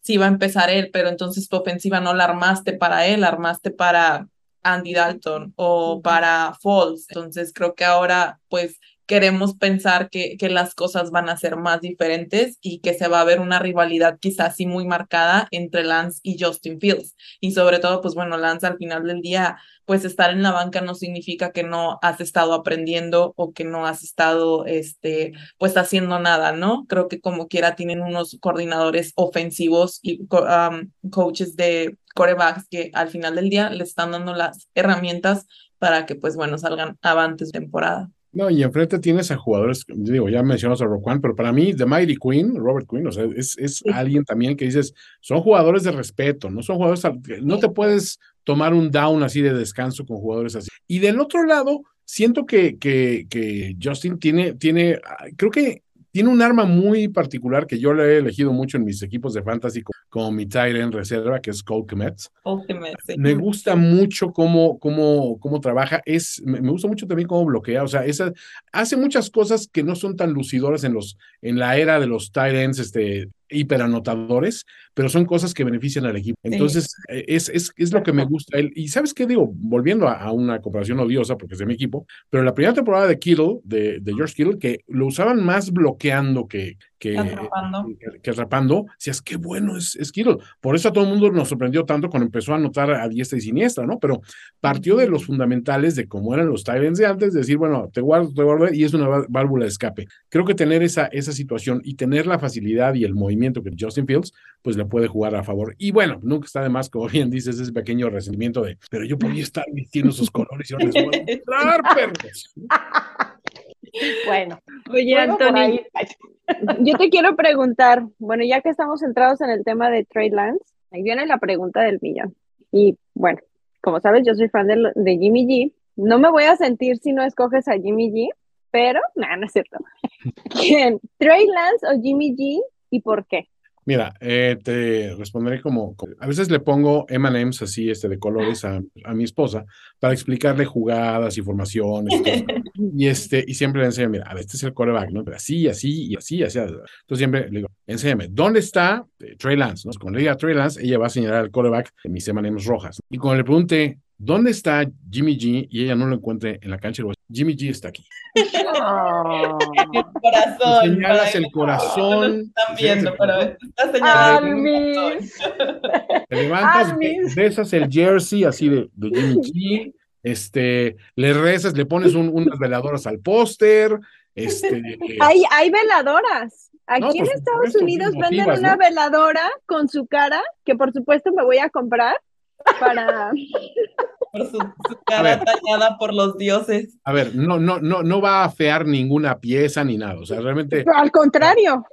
sí iba a empezar él, pero entonces tu ofensiva no la armaste para él, la armaste para Andy Dalton o para Falls. Entonces creo que ahora pues queremos pensar que, que las cosas van a ser más diferentes y que se va a ver una rivalidad quizás sí muy marcada entre Lance y Justin Fields. Y sobre todo, pues bueno, Lance al final del día, pues estar en la banca no significa que no has estado aprendiendo o que no has estado, este, pues haciendo nada, ¿no? Creo que como quiera tienen unos coordinadores ofensivos y um, coaches de corebacks que al final del día le están dando las herramientas para que, pues bueno, salgan avantes de temporada. No, y enfrente tienes a jugadores, digo, ya mencionas a Roquan, pero para mí, The Mighty Queen, Robert Quinn, o sea, es, es alguien también que dices, son jugadores de respeto, no son jugadores, no te puedes tomar un down así de descanso con jugadores así. Y del otro lado, siento que, que, que Justin tiene, tiene, ah, creo que tiene un arma muy particular que yo le he elegido mucho en mis equipos de fantasy, como, como mi end reserva, que es Cole Kmet. Sí. Me gusta mucho cómo, cómo, cómo trabaja. Es, me, me gusta mucho también cómo bloquea. O sea, esa, hace muchas cosas que no son tan lucidoras en, los, en la era de los ends este, hiperanotadores, pero son cosas que benefician al equipo. Entonces, eh, es, es, es lo que me gusta. Y ¿sabes qué digo? Volviendo a, a una comparación odiosa, porque es de mi equipo, pero la primera temporada de Kittle, de, de George Kittle, que lo usaban más bloqueando que, que, Atrapando. que, que atrapando, decías, qué bueno es, es Kittle. Por eso a todo el mundo nos sorprendió tanto cuando empezó a anotar a diestra y siniestra, ¿no? Pero partió de los fundamentales de cómo eran los Tyrants de antes, de decir, bueno, te guardo, te guardo, y es una vál- válvula de escape. Creo que tener esa, esa situación y tener la facilidad y el movimiento que Justin Fields, pues le puede jugar a favor. Y bueno, nunca está de más, como bien dices, ese pequeño resentimiento de, pero yo podía estar vistiendo esos colores y ahora les voy a mostrar, perros. Bueno, Oye, Anthony, yo te quiero preguntar, bueno, ya que estamos centrados en el tema de Trey Lance, ahí viene la pregunta del millón. Y bueno, como sabes, yo soy fan de, de Jimmy G. No me voy a sentir si no escoges a Jimmy G, pero, nada, no es cierto. ¿Quién? ¿Trey Lance o Jimmy G? ¿Y por qué? Mira, eh, te responderé como, como- a veces le pongo M&M's así, este, de colores a, a mi esposa para explicarle jugadas y formaciones y, este, y siempre le enseño, mira, a ver, este es el quarterback, ¿no? Pero así, así y así, así. Entonces siempre le digo, enséñame, ¿dónde está eh, Trey Lance? ¿no? Cuando le diga Trey Lance, ella va a señalar al quarterback de mis M&M's rojas. Y cuando le pregunte, ¿dónde está Jimmy G? Y ella no lo encuentre en la cancha, Jimmy G está aquí. Ah. El corazón. Señalas el corazón. No están viendo, pero está señalando. Te levantas, besas el jersey así de, de Jimmy G, este, le rezas, le pones un- unas veladoras al póster, este, Hay, hay veladoras. Aquí No, en Estados supuesto, Unidos venden una ¿no? veladora con su cara, que por supuesto me voy a comprar para... Por su, su A ver. cara tallada por los dioses. a ver, no, no, no, no va a afear ninguna pieza ni nada, o sea, realmente Al contrario.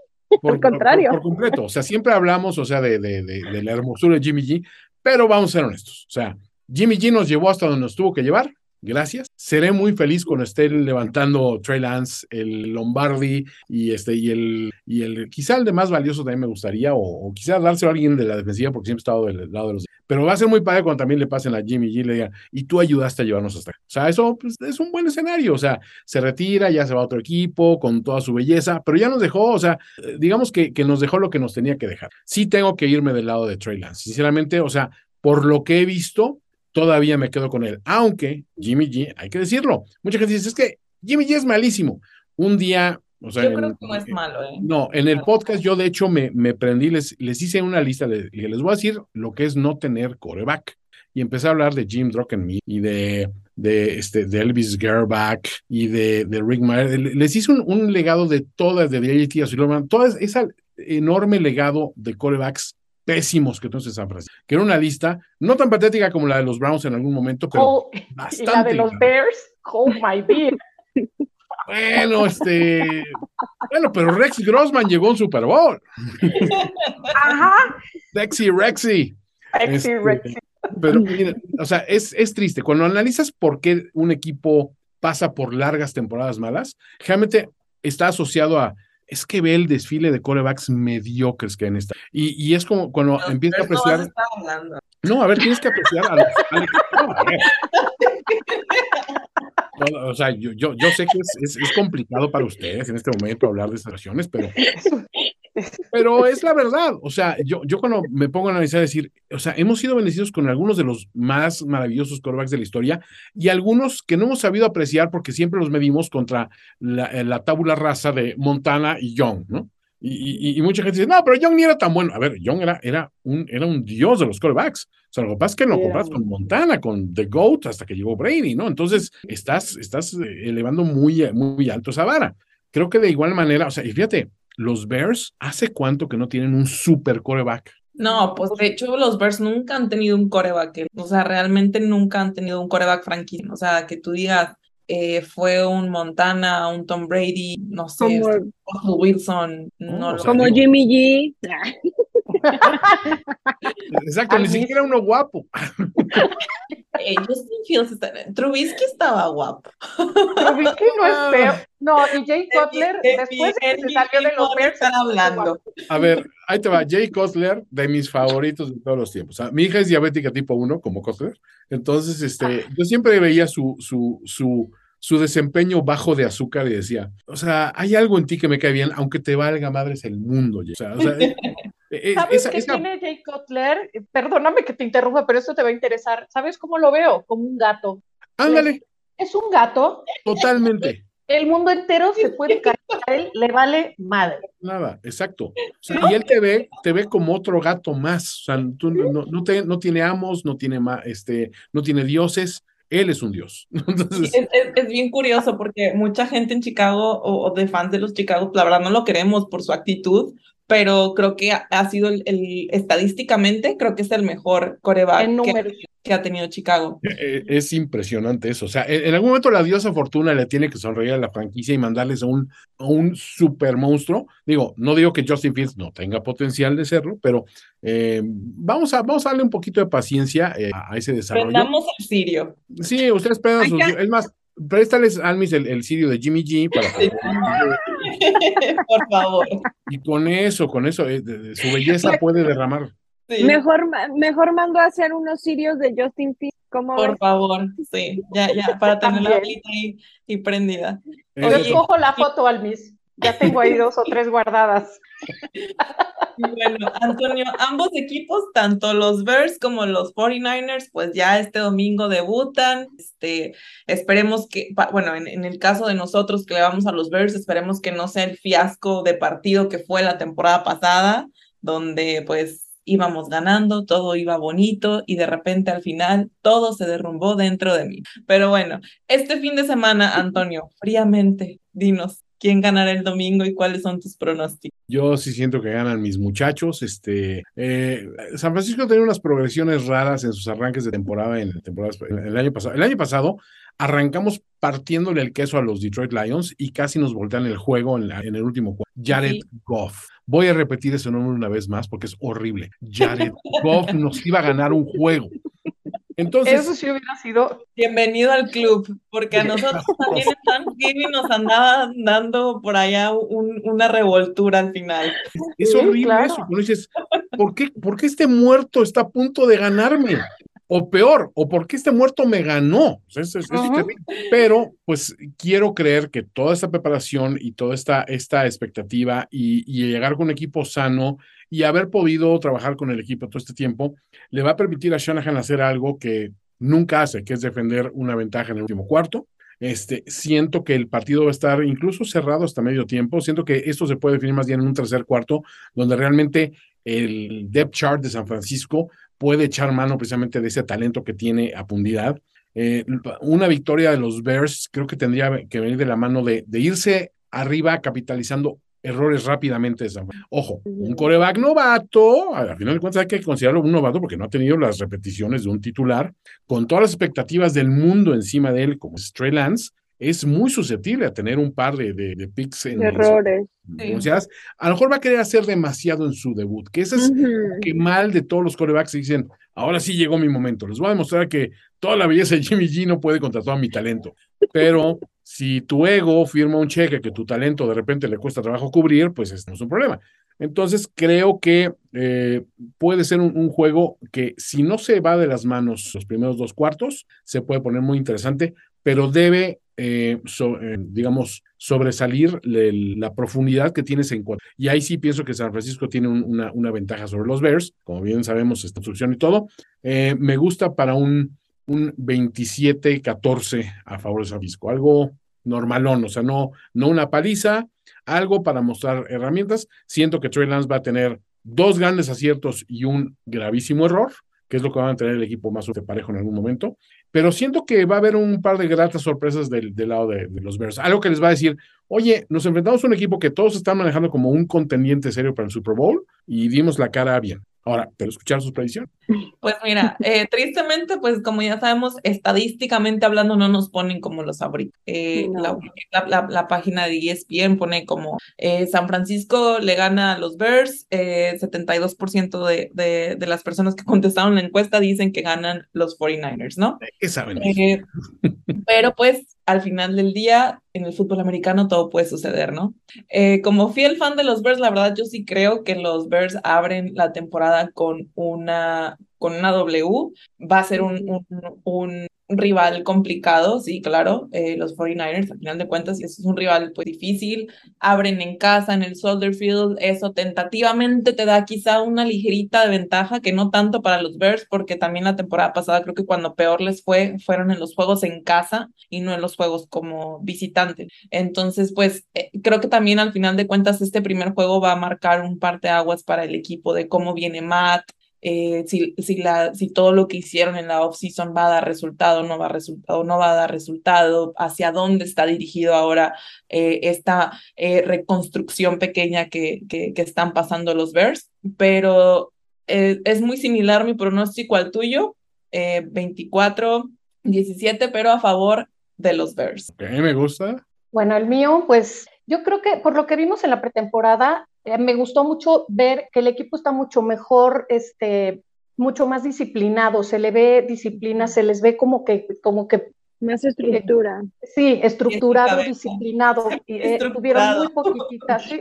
por, al contrario. por- por completo, o sea, siempre hablamos, o sea, de, de, de, de la hermosura de Jimmy G, pero vamos a ser honestos, o sea, Jimmy G nos llevó hasta donde nos tuvo que llevar, gracias. Seré muy feliz cuando esté levantando Trey Lance, el Lombardi y este y el y el quizá el de más valioso también me gustaría o, o quizá dárselo a alguien de la defensiva porque siempre he estado del lado de los pero va a ser muy padre cuando también le pasen a Jimmy G y le digan y tú ayudaste a llevarnos hasta. O sea, eso pues, es un buen escenario, o sea, se retira, ya se va a otro equipo con toda su belleza, pero ya nos dejó, o sea, digamos que, que nos dejó lo que nos tenía que dejar. Sí tengo que irme del lado de Trey Lance, sinceramente, o sea, por lo que he visto, todavía me quedo con él. Aunque Jimmy G, hay que decirlo, mucha gente dice, es que Jimmy G es malísimo. Un día, o sea, Yo en- creo que no es malo, ¿eh? no, en el podcast yo de hecho me, me prendí, les, les hice una lista de, y les voy a decir lo que es no tener coreback. Y empecé a hablar de Jim Druckenmiller y de, de, este, de Elvis Gerbach y de, de Rick Meyer. Les hice un, un legado de todas, de JT Azulman, toda esa enorme legado de corebacks pésimos que entonces San Francisco, que era una lista no tan patética como la de los Browns en algún momento, pero Hold- y la bastante. de los Bears, hold my beer. Bueno, este, bueno, pero Rex Grossman llegó a un Super Bowl. Ajá. Sexy Rexy. Sexy Este, Rexy. Pero, mira, o sea, es, es triste. Cuando analizas por qué un equipo pasa por largas temporadas malas, realmente está asociado a, es que ve el desfile de corebacks mediocres que hay en esta. Y, y es como cuando Los empieza a no apreciar. No, a ver, tienes que apreciar a los. a los- no, a ver. No, o sea, yo, yo, yo sé que es, es- es complicado para ustedes en este momento hablar de estas situaciones, pero, pero es la verdad. O sea, yo, yo cuando me pongo a analizar, decir, o sea, hemos sido bendecidos con algunos de los más maravillosos quarterbacks de la historia y algunos que no hemos sabido apreciar porque siempre los medimos contra la, eh, la tábula rasa de Montana y Young, ¿no? Y, y- y mucha gente dice, no, pero Young ni era tan bueno. A ver, Young era, era, un, era un dios de los quarterbacks. O sea, lo que pasa es que lo comparas un- con Montana, con The GOAT, hasta que llegó Brady, ¿no? Entonces, estás, estás eh, elevando muy, muy alto esa vara. Creo que de igual manera, o sea, y fíjate, los Bears, ¿hace cuánto que no tienen un super quarterback? No, pues de hecho los Bears nunca han tenido un coreback, o sea, realmente nunca han tenido un coreback franquicia, o sea, que tú digas, eh, fue un Montana, un Tom Brady, no sé, Como- este, Russell Wilson, no o lo sea, Como digo- Jimmy G. Exacto, ni siquiera uno guapo. Eh, Justin Fields está- Trubisky estaba guapo. Trubisky no es feo. No, y Jay Cutler, De después de que se salió de los Bears, están hablando. A ver, ahí te va, Jay Cutler, de mis favoritos de todos los tiempos. Ah, Mi hija es diabética tipo 1, como Cutler. Entonces, este, yo siempre veía su, su, su, su desempeño bajo de azúcar y decía, o sea, hay algo en ti que me cae bien, aunque te valga madres el mundo. Jay". O sea, o sea, eh, eh, ¿Sabes esa- qué esa- tiene Jay Cutler? Eh, Perdóname que te interrumpa, pero esto te va a interesar. ¿Sabes cómo lo veo? Como un gato. ándale, Es un gato, totalmente. el mundo entero se puede caer a él, le vale madre. Nada, exacto. O sea, y él te ve, te ve como otro gato más. O sea, tú no, no, no te- no tiene amos, no tiene ma- este, no tiene dioses. Él es un dios. Entonces, Es, es- es bien curioso porque mucha gente en Chicago o, o de fans de los Chicago, la verdad no lo queremos por su actitud, pero creo que ha, ha sido el, el- estadísticamente, creo que es el mejor coreback En que, que ha tenido Chicago. eh, es impresionante eso. O sea, en, en algún momento la diosa Fortuna le tiene que sonreír a la franquicia y mandarles a un, a un super monstruo. Digo, no digo que Justin Fields no tenga potencial de serlo, pero eh, vamos, a, vamos a darle un poquito de paciencia eh, a, a ese desarrollo. Prendamos el sirio. Sí, ustedes pedan sus. Es más, préstales a Almis el, el sirio de Jimmy G para que- Por favor. y con eso, con eso, eh, de- de- su belleza puede derramar. Sí, Mejor, mejor mando a hacer unos sirios de Justin Fields. ¿Cómo por ves? favor. Sí, ya, ya, para tener la ahí y prendida. Yo escojo la foto al Miss. Ya tengo ahí dos o tres guardadas. Bueno, Antonio, ambos equipos, tanto los Bears como los 49ers, pues ya este domingo debutan. Este, esperemos que, bueno, en, en el caso de nosotros que le vamos a los Bears, esperemos que no sea el fiasco de partido que fue la temporada pasada, donde pues íbamos ganando, todo iba bonito y de repente al final todo se derrumbó dentro de mí. Pero bueno, este fin de semana, Antonio, fríamente, dinos. ¿Quién ganará el domingo y cuáles son tus pronósticos? Yo sí siento que ganan mis muchachos. Este, eh, San Francisco tenía unas progresiones raras en sus arranques de temporada en temporadas en el año pasado. El año pasado arrancamos partiéndole el queso a los Detroit Lions y casi nos voltean el juego en, la- en el último cuarto. Jared Sí. Goff. Voy a repetir ese nombre una vez más porque es horrible. Jared Goff nos iba a ganar un juego. Entonces, Eso sí hubiera sido. Bienvenido al club, porque a nosotros también en Thanksgiving nos andaba dando por allá un- una revoltura al final. Es Sí, horrible claro. eso. cuando dices, ¿por qué, ¿por qué este muerto está a punto de ganarme? O peor, ¿o por qué este muerto me ganó? Es- es-. Pero, pues, quiero creer que toda esta preparación y toda esta, esta expectativa y, y llegar con un equipo sano y haber podido trabajar con el equipo todo este tiempo, le va a permitir a Shanahan hacer algo que nunca hace, que es defender una ventaja en el último cuarto. Este, siento que el partido va a estar incluso cerrado hasta medio tiempo. Siento que esto se puede definir más bien en un tercer cuarto, donde realmente el depth chart de San Francisco puede echar mano precisamente de ese talento que tiene a profundidad. Eh, una victoria de los Bears creo que tendría que venir de la mano de irse arriba capitalizando errores rápidamente de San Francisco. Ojo, un coreback novato, al final de cuentas hay que considerarlo un novato porque no ha tenido las repeticiones de un titular, con todas las expectativas del mundo encima de él, como es Trey Lance, es muy susceptible a tener un par de, de, de picks en Errores. o sea, a lo mejor va a querer hacer demasiado en su debut, que ese es Ujú. que mal de todos los corebacks dicen, ahora sí llegó mi momento, les voy a demostrar que toda la belleza de Jimmy G no puede contra todo mi talento, pero si tu ego firma un cheque que tu talento de repente le cuesta trabajo cubrir, pues es, no es un problema. Entonces creo que eh, puede ser un, juego que si no se va de las manos los primeros dos cuartos, se puede poner muy interesante, pero debe eh, eh, digamos, sobresalir la profundidad que tienes en cuanto. Y ahí sí pienso que San Francisco tiene un, una, una, ventaja sobre los Bears, como bien sabemos, esta construcción y todo. Me gusta para un, un 27-14 a favor de San Francisco, algo normalón, o sea, no, no una paliza, algo para mostrar herramientas. Siento que Trey Lance va a tener dos grandes aciertos y un gravísimo error, que es lo que va a tener el equipo más parejo en algún momento pero siento que va a haber un par de gratas sorpresas del, del lado de, de, los Bears. Algo que les va a decir, oye, nos enfrentamos a un equipo que todos están manejando como un contendiente serio para el Super Bowl y dimos la cara bien. Ahora, pero escuchar sus predicciones. Pues mira, eh, tristemente, pues como ya sabemos, estadísticamente hablando, no nos ponen como los favoritos. Eh, no. la, la, la, página de ESPN pone como eh, San Francisco le gana a los Bears, 72% de, de, de, las personas que contestaron la encuesta dicen que ganan los 49ers, ¿no? ¿Qué saben? pero pues al final del día, en el fútbol americano todo puede suceder, ¿no? Eh, como fiel fan de los Bears, la verdad yo sí creo que los Bears abren la temporada con una, con una W. Va a ser un, un, un rival complicado, sí, claro, eh, los 49ers, al final de cuentas, y eso es un rival pues difícil, abren en casa, en el Soldier Field, eso tentativamente te da quizá una ligerita de ventaja, que no tanto para los Bears, porque también la temporada pasada creo que cuando peor les fue, fueron en los juegos en casa y no en los juegos como Entonces, pues eh, creo que también al final de cuentas este primer juego va a marcar un parteaguas para el equipo de cómo viene Matt, eh, si, si, la, si todo lo que hicieron en la off-season va a dar resultado, no va a resultado, no va a dar resultado, hacia dónde está dirigido ahora eh, esta reconstrucción pequeña que, que, que, están pasando los Bears, pero es muy similar mi pronóstico al tuyo, 24-17, pero a favor de los Bears. Okay, me gusta. Bueno, el mío, pues yo creo que por lo que vimos en la pretemporada, eh, me gustó mucho ver que el equipo está mucho mejor, este, mucho más disciplinado, se le ve disciplina, se les ve como que, como que más estructura. Eh, sí, estructurado, disciplinado. Eh, tuvieron muy poquititas, sí,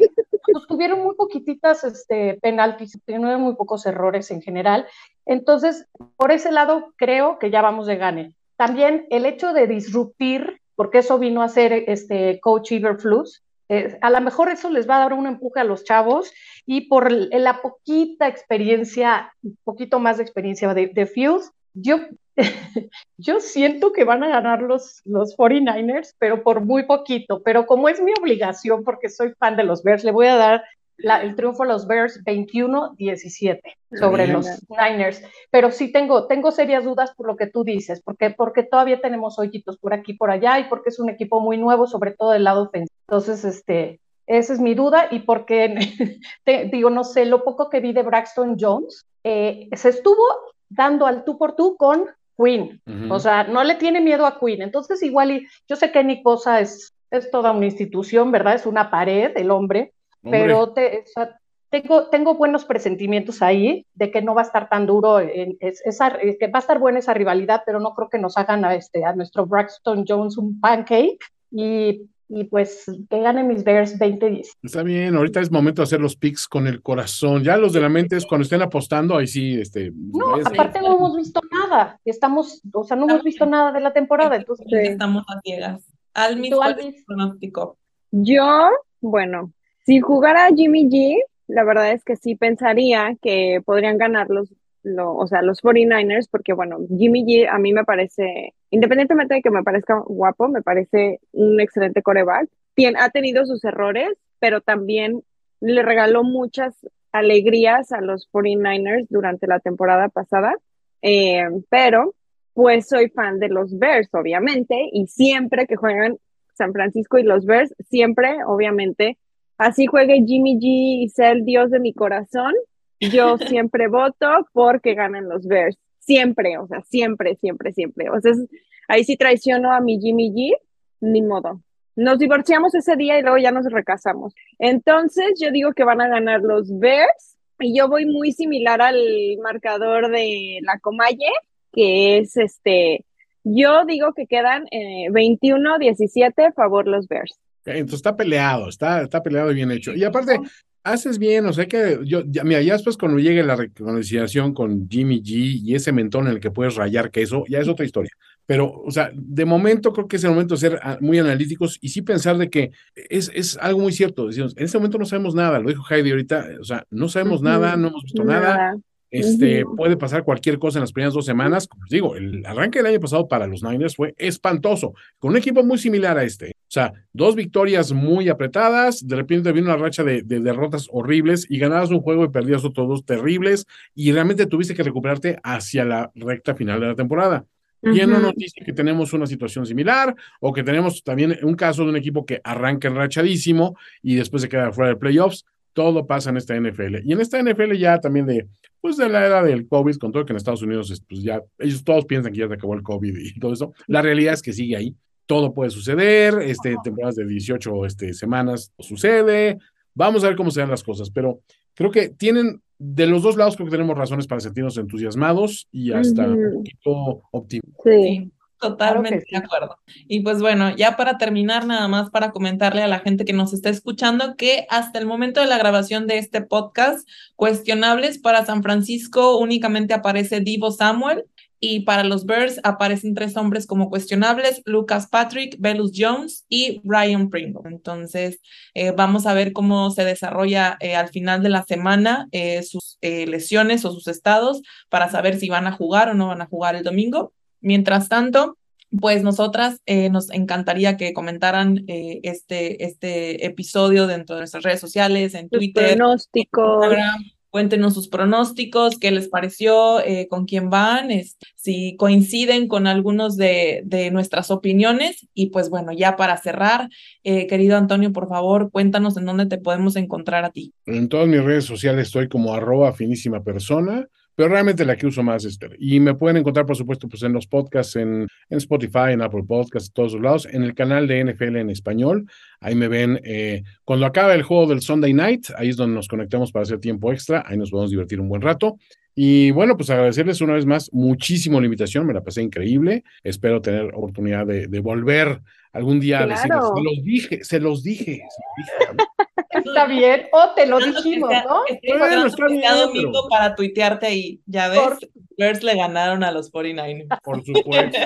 pues, tuvieron muy poquititas este, penaltis, tuvieron muy pocos errores en general. Entonces, por ese lado, creo que ya vamos de gane. También el hecho de disruptir, porque eso vino a ser este coach Iberflus, eh, a lo mejor eso les va a dar un empuje a los chavos y por la poquita experiencia, un poquito más de experiencia de, de Fields, yo, yo siento que van a ganar los, los 49ers, pero por muy poquito. Pero como es mi obligación, porque soy fan de los Bears, le voy a dar la, el triunfo a los Bears 21-17 sobre Bien. los Niners. Pero sí tengo, tengo serias dudas por lo que tú dices, porque, porque todavía tenemos hoyitos por aquí por allá y porque es un equipo muy nuevo, sobre todo del lado ofensivo. Entonces, este, esa es mi duda y porque, te, digo, no sé, lo poco que vi de Braxton Jones, eh, se estuvo dando al tú por tú con Queen. Uh -huh. O sea, no le tiene miedo a Queen. Entonces, igual, y, yo sé que Nick Bosa es, es toda una institución, ¿verdad? Es una pared, el hombre, hombre. pero te, o sea, tengo, tengo buenos presentimientos ahí de que no va a estar tan duro, en, es, esa, que va a estar buena esa rivalidad, pero no creo que nos hagan a, este, a nuestro Braxton Jones un pancake. Y y pues que gane mis Bears 20-10. Está bien, ahorita es momento de hacer los picks con el corazón. Ya los de la mente es cuando estén apostando, ahí sí, este. No, aparte no hemos visto nada. Estamos, o sea, no hemos visto nada de la temporada, entonces. Sí. Estamos a ciegas. Almis, ¿cuál es pronóstico? Yo, bueno, si jugara Jimmy G, la verdad es que sí pensaría que podrían ganar los lo, o sea, los 49ers, porque bueno, Jimmy G a mí me parece, independientemente de que me parezca guapo, me parece un excelente coreback. Tien, ha tenido sus errores, pero también le regaló muchas alegrías a los 49ers durante la temporada pasada. Eh, pero, pues soy fan de los Bears, obviamente, y siempre que juegan San Francisco y los Bears, siempre, obviamente, así juegue Jimmy G y sea el dios de mi corazón, yo siempre voto porque ganen los Bears. Siempre, o sea, siempre, siempre, siempre. O sea, es, ahí sí traiciono a mi Jimmy G, ni modo. Nos divorciamos ese día y luego ya nos recasamos. Entonces, yo digo que van a ganar los Bears y yo voy muy similar al marcador de la Comalle, que es este, yo digo que quedan eh, 21-17 favor los Bears. Entonces está peleado, está, está peleado y bien hecho. Y aparte, haces bien, o sea que yo, ya, mira, ya después cuando llegue la reconciliación con Jimmy G y ese mentón en el que puedes rayar queso, ya es otra historia. Pero, o sea, de momento creo que es el momento de ser ah, muy analíticos y sí pensar de que es, es algo muy cierto. Decimos, en este momento no sabemos nada, lo dijo Heidi ahorita, o sea, no sabemos nada, no hemos visto nada. Nada. Este, puede pasar cualquier cosa en las primeras dos semanas. Como les digo, el arranque del año pasado para los Niners fue espantoso, con un equipo muy similar a este. O sea, dos victorias muy apretadas, de repente vino una racha de, de derrotas horribles y ganabas un juego y perdías otros dos terribles y realmente tuviste que recuperarte hacia la recta final de la temporada. ¿Quién no nos dice que tenemos una situación similar o que tenemos también un caso de un equipo que arranca enrachadísimo y después se queda fuera de playoffs? Todo pasa en esta NFL. Y en esta NFL ya también de, pues de la era del COVID, con todo que en Estados Unidos, es, pues ya, ellos todos piensan que ya se acabó el COVID y todo eso. La realidad es que sigue ahí. Todo puede suceder, este, temporadas de 18 este, semanas sucede. Vamos a ver cómo se dan las cosas, pero creo que tienen, de los dos lados, creo que tenemos razones para sentirnos entusiasmados y hasta un poquito optimistas. Sí. Totalmente sí. de acuerdo. Y pues bueno, ya para terminar, nada más para comentarle a la gente que nos está escuchando que hasta el momento de la grabación de este podcast, cuestionables para San Francisco únicamente aparece Divo Samuel. Y para los Bears aparecen tres hombres como cuestionables, Lucas Patrick, Velus Jones y Ryan Pringle. Entonces, eh, vamos a ver cómo se desarrolla eh, al final de la semana eh, sus eh, lesiones o sus estados para saber si van a jugar o no van a jugar el domingo. Mientras tanto, pues nosotras eh, nos encantaría que comentaran eh, este, este episodio dentro de nuestras redes sociales, en Los Twitter, pronósticos. Instagram. Cuéntenos sus pronósticos, qué les pareció, eh, con quién van, es- si coinciden con algunos de, de nuestras opiniones. Y pues bueno, ya para cerrar, eh, querido Antonio, por favor, cuéntanos en dónde te podemos encontrar a ti. En todas mis redes sociales estoy como arroba finísima persona, pero realmente la que uso más es Esther. Y me pueden encontrar, por supuesto, pues en los podcasts, en, en Spotify, en Apple Podcasts, en todos los lados, en el canal de NFL en español. Ahí me ven eh, cuando acaba el juego del Sunday Night, ahí es donde nos conectamos para hacer tiempo extra, ahí nos podemos divertir un buen rato. Y bueno, pues agradecerles una vez más muchísimo la invitación, me la pasé increíble. Espero tener oportunidad de, de volver algún día a decirles, se los dije, se los dije, se los dije. Está bien, o te lo dijimos, ¿no? estoy Bueno, está bien, domingo para tuitearte ahí. Ya ves, Por- Bears le ganaron a los 49ers. Por supuesto.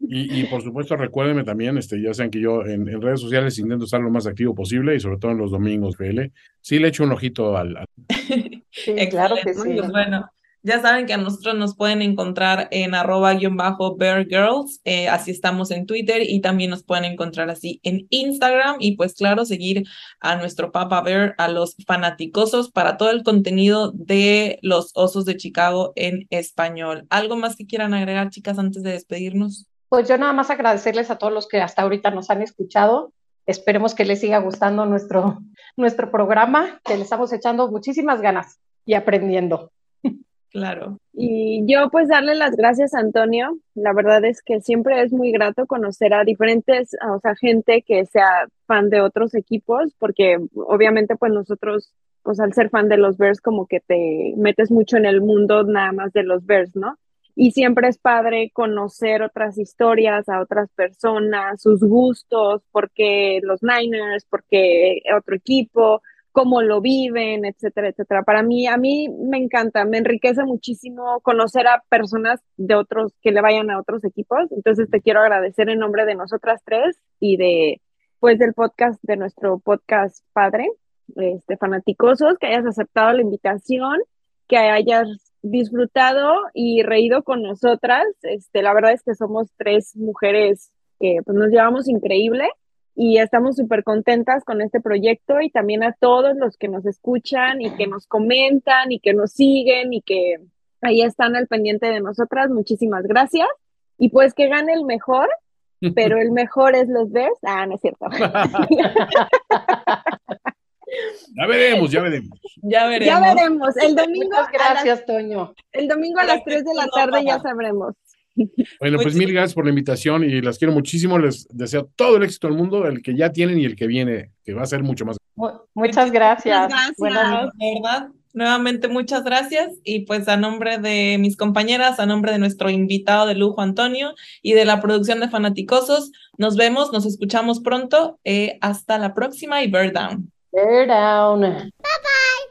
Y, y por supuesto, recuérdenme también, este, ya saben que yo en, en redes sociales intento estar lo más activo posible y sobre todo en los domingos, PL. Sí le echo un ojito al, al- Sí, claro que sí. Bueno, ya saben que a nosotros nos pueden encontrar en arroba guion bajo Bear Girls, eh, así estamos en Twitter y también nos pueden encontrar así en Instagram y pues claro, seguir a nuestro Papa Bear, a los fanaticosos para todo el contenido de los Osos de Chicago en español. ¿Algo más que quieran agregar, chicas, antes de despedirnos? Pues yo nada más agradecerles a todos los que hasta ahorita nos han escuchado. Esperemos que les siga gustando nuestro, nuestro programa, que le estamos echando muchísimas ganas y aprendiendo. Claro. Y yo pues darle las gracias a Antonio. La verdad es que siempre es muy grato conocer a diferentes, o sea, gente que sea fan de otros equipos, porque obviamente pues nosotros, pues al ser fan de los Bears como que te metes mucho en el mundo nada más de los Bears, ¿no? Y siempre es padre conocer otras historias, a otras personas, sus gustos, porque los Niners, porque otro equipo, cómo lo viven, etcétera, etcétera. Para mí, a mí me encanta, me enriquece muchísimo conocer a personas de otros que le vayan a otros equipos. Entonces te quiero agradecer en nombre de nosotras tres y de, pues, del podcast, de nuestro podcast padre, este, fanaticosos, que hayas aceptado la invitación, que hayas disfrutado y reído con nosotras. Este, la verdad es que somos tres mujeres que pues, nos llevamos increíble y estamos súper contentas con este proyecto y también a todos los que nos escuchan y que nos comentan y que nos siguen y que ahí están al pendiente de nosotras. Muchísimas gracias. Y pues que gane el mejor, pero el mejor es los Bears. Ah, no es cierto. Ya veremos, ya veremos. Ya veremos. ya veremos. El domingo, Muchas las, gracias, Toño. el domingo a las 3 de la tarde ya sabremos. Bueno, pues mil gracias por la invitación y las quiero muchísimo. Les deseo todo el éxito del mundo, el que ya tienen y el que viene, que va a ser mucho más. Mu- Muchas gracias. Muchas gracias. Buenas noches. De verdad, nuevamente muchas gracias y pues a nombre de mis compañeras, a nombre de nuestro invitado de lujo Antonio y de la producción de Fanaticosos, nos vemos, nos escuchamos pronto. eh, hasta la próxima y Bear Down. Bear down. Bye bye.